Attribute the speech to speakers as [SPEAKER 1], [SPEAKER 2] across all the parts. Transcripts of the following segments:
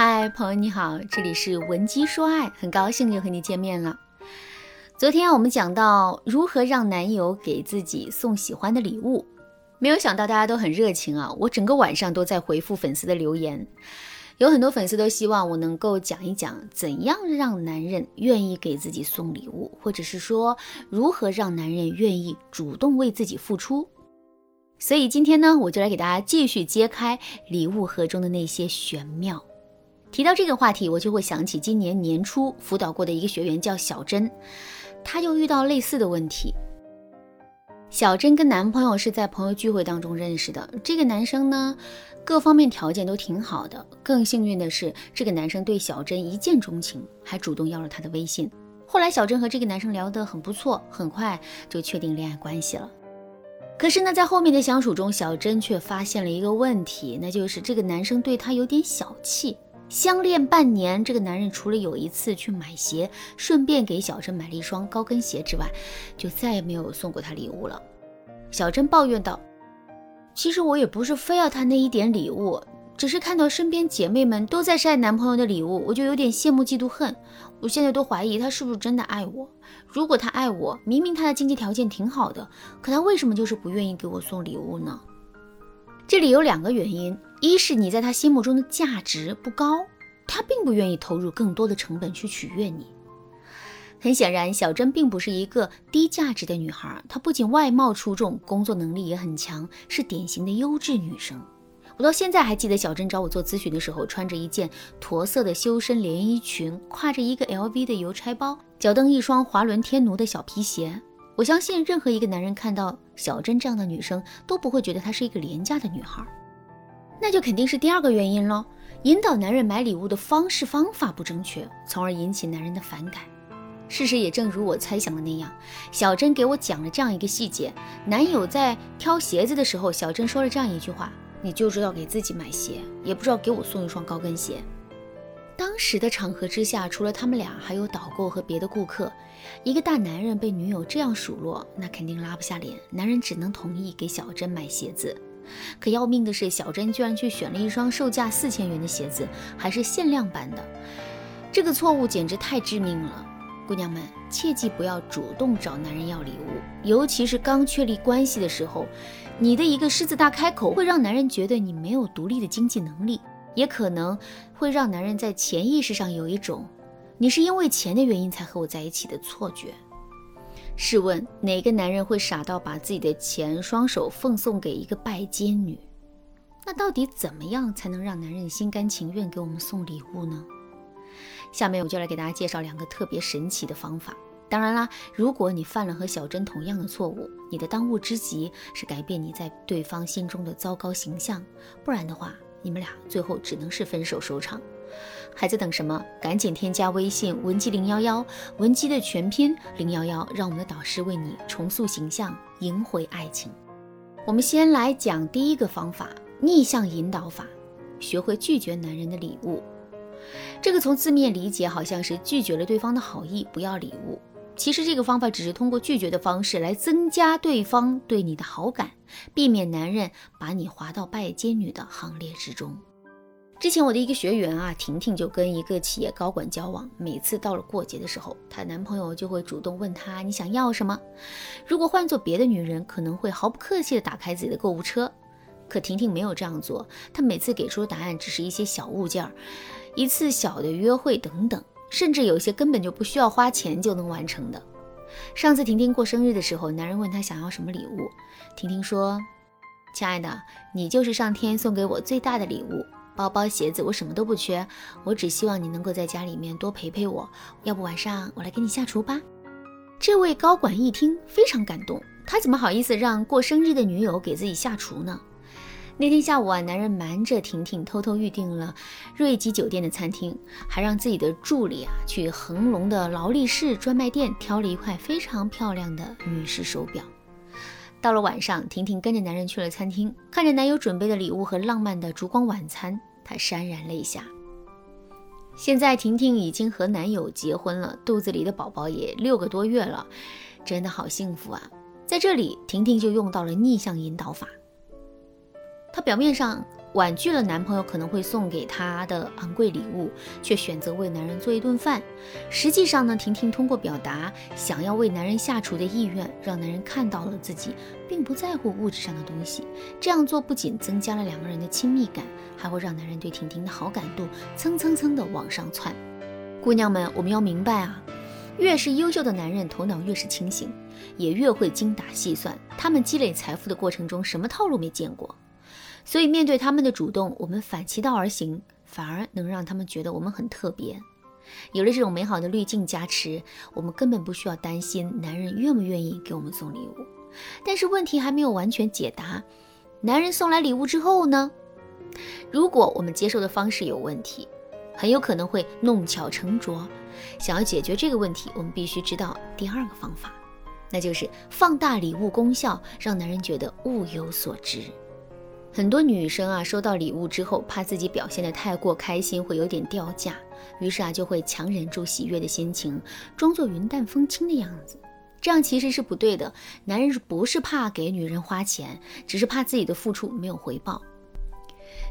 [SPEAKER 1] 嗨，朋友你好，这里是文姬说爱，很高兴又和你见面了。昨天我们讲到如何让男友给自己送喜欢的礼物，没有想到大家都很热情啊，我整个晚上都在回复粉丝的留言，有很多粉丝都希望我能够讲一讲怎样让男人愿意给自己送礼物，或者是说如何让男人愿意主动为自己付出。所以今天呢，我就来给大家继续揭开礼物盒中的那些玄妙。提到这个话题，我就会想起今年年初辅导过的一个学员，叫小珍，她就遇到类似的问题。小珍跟男朋友是在朋友聚会当中认识的，这个男生呢，各方面条件都挺好的。更幸运的是，这个男生对小珍一见钟情，还主动要了她的微信。后来，小珍和这个男生聊得很不错，很快就确定恋爱关系了。可是呢，在后面的相处中，小珍却发现了一个问题，那就是这个男生对她有点小气。相恋半年，这个男人除了有一次去买鞋，顺便给小珍买了一双高跟鞋之外，就再也没有送过她礼物了。小珍抱怨道：“其实我也不是非要他那一点礼物，只是看到身边姐妹们都在晒男朋友的礼物，我就有点羡慕嫉妒恨。我现在都怀疑他是不是真的爱我。如果他爱我，明明他的经济条件挺好的，可他为什么就是不愿意给我送礼物呢？”这里有两个原因，一是你在他心目中的价值不高，他并不愿意投入更多的成本去取悦你。很显然，小珍并不是一个低价值的女孩，她不仅外貌出众，工作能力也很强，是典型的优质女生。我到现在还记得小珍找我做咨询的时候，穿着一件驼色的修身连衣裙，挎着一个 LV 的邮差包，脚蹬一双华伦天奴的小皮鞋。我相信任何一个男人看到小珍这样的女生都不会觉得她是一个廉价的女孩，那就肯定是第二个原因喽。引导男人买礼物的方式方法不正确，从而引起男人的反感。事实也正如我猜想的那样，小珍给我讲了这样一个细节：男友在挑鞋子的时候，小珍说了这样一句话：“你就知道给自己买鞋，也不知道给我送一双高跟鞋。”当时的场合之下，除了他们俩，还有导购和别的顾客。一个大男人被女友这样数落，那肯定拉不下脸。男人只能同意给小珍买鞋子。可要命的是，小珍居然去选了一双售价四千元的鞋子，还是限量版的。这个错误简直太致命了。姑娘们，切记不要主动找男人要礼物，尤其是刚确立关系的时候。你的一个狮子大开口，会让男人觉得你没有独立的经济能力。也可能会让男人在潜意识上有一种你是因为钱的原因才和我在一起的错觉。试问哪个男人会傻到把自己的钱双手奉送给一个拜金女？那到底怎么样才能让男人心甘情愿给我们送礼物呢？下面我就来给大家介绍两个特别神奇的方法。当然啦，如果你犯了和小珍同样的错误，你的当务之急是改变你在对方心中的糟糕形象，不然的话。你们俩最后只能是分手收场，还在等什么？赶紧添加微信文姬零幺幺，文姬的全拼零幺幺，让我们的导师为你重塑形象，赢回爱情。我们先来讲第一个方法——逆向引导法，学会拒绝男人的礼物。这个从字面理解好像是拒绝了对方的好意，不要礼物。其实这个方法只是通过拒绝的方式来增加对方对你的好感，避免男人把你划到拜金女的行列之中。之前我的一个学员啊，婷婷就跟一个企业高管交往，每次到了过节的时候，她男朋友就会主动问她你想要什么。如果换做别的女人，可能会毫不客气地打开自己的购物车，可婷婷没有这样做，她每次给出的答案只是一些小物件儿，一次小的约会等等。甚至有些根本就不需要花钱就能完成的。上次婷婷过生日的时候，男人问她想要什么礼物，婷婷说：“亲爱的，你就是上天送给我最大的礼物，包包、鞋子我什么都不缺，我只希望你能够在家里面多陪陪我。要不晚上我来给你下厨吧。”这位高管一听非常感动，他怎么好意思让过生日的女友给自己下厨呢？那天下午啊，男人瞒着婷婷偷偷预定了瑞吉酒店的餐厅，还让自己的助理啊去恒隆的劳力士专卖店挑了一块非常漂亮的女士手表。到了晚上，婷婷跟着男人去了餐厅，看着男友准备的礼物和浪漫的烛光晚餐，她潸然泪下。现在婷婷已经和男友结婚了，肚子里的宝宝也六个多月了，真的好幸福啊！在这里，婷婷就用到了逆向引导法。她表面上婉拒了男朋友可能会送给她的昂贵礼物，却选择为男人做一顿饭。实际上呢，婷婷通过表达想要为男人下厨的意愿，让男人看到了自己并不在乎物质上的东西。这样做不仅增加了两个人的亲密感，还会让男人对婷婷的好感度蹭蹭蹭的往上窜。姑娘们，我们要明白啊，越是优秀的男人，头脑越是清醒，也越会精打细算。他们积累财富的过程中，什么套路没见过？所以，面对他们的主动，我们反其道而行，反而能让他们觉得我们很特别。有了这种美好的滤镜加持，我们根本不需要担心男人愿不愿意给我们送礼物。但是问题还没有完全解答，男人送来礼物之后呢？如果我们接受的方式有问题，很有可能会弄巧成拙。想要解决这个问题，我们必须知道第二个方法，那就是放大礼物功效，让男人觉得物有所值。很多女生啊，收到礼物之后，怕自己表现得太过开心会有点掉价，于是啊，就会强忍住喜悦的心情，装作云淡风轻的样子。这样其实是不对的。男人是不是怕给女人花钱，只是怕自己的付出没有回报。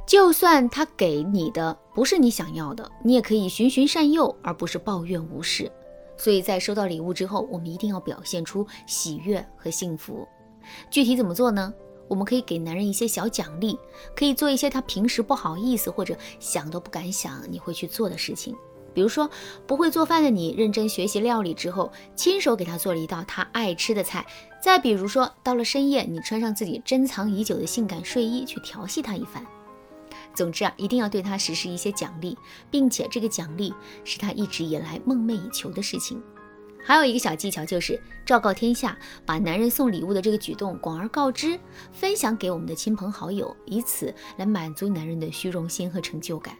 [SPEAKER 1] 就算他给你的不是你想要的，你也可以循循善诱，而不是抱怨无视。所以在收到礼物之后，我们一定要表现出喜悦和幸福。具体怎么做呢？我们可以给男人一些小奖励，可以做一些他平时不好意思或者想都不敢想你会去做的事情。比如说，不会做饭的你认真学习料理之后，亲手给他做了一道他爱吃的菜。再比如说，到了深夜，你穿上自己珍藏已久的性感睡衣去调戏他一番。总之啊，一定要对他实施一些奖励，并且这个奖励是他一直以来梦寐以求的事情。还有一个小技巧就是昭告天下，把男人送礼物的这个举动广而告之，分享给我们的亲朋好友，以此来满足男人的虚荣心和成就感。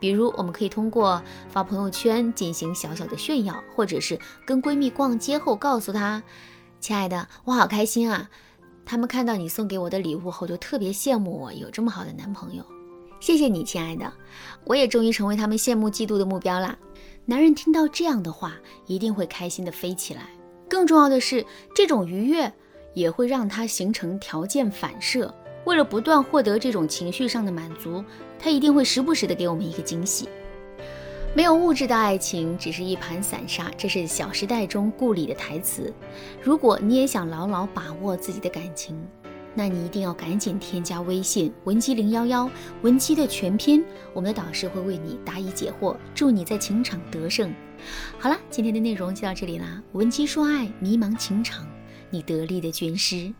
[SPEAKER 1] 比如，我们可以通过发朋友圈进行小小的炫耀，或者是跟闺蜜逛街后告诉她：“亲爱的，我好开心啊！他们看到你送给我的礼物后，就特别羡慕我有这么好的男朋友。谢谢你，亲爱的，我也终于成为他们羡慕嫉妒的目标啦。”男人听到这样的话，一定会开心的飞起来。更重要的是，这种愉悦也会让他形成条件反射。为了不断获得这种情绪上的满足，他一定会时不时的给我们一个惊喜。没有物质的爱情只是一盘散沙，这是《小时代》中顾里的台词。如果你也想牢牢把握自己的感情，那你一定要赶紧添加微信文姬零幺幺，文姬的全拼，我们的导师会为你答疑解惑，祝你在情场得胜。好了，今天的内容就到这里啦，文姬说爱，迷茫情场，你得力的军师。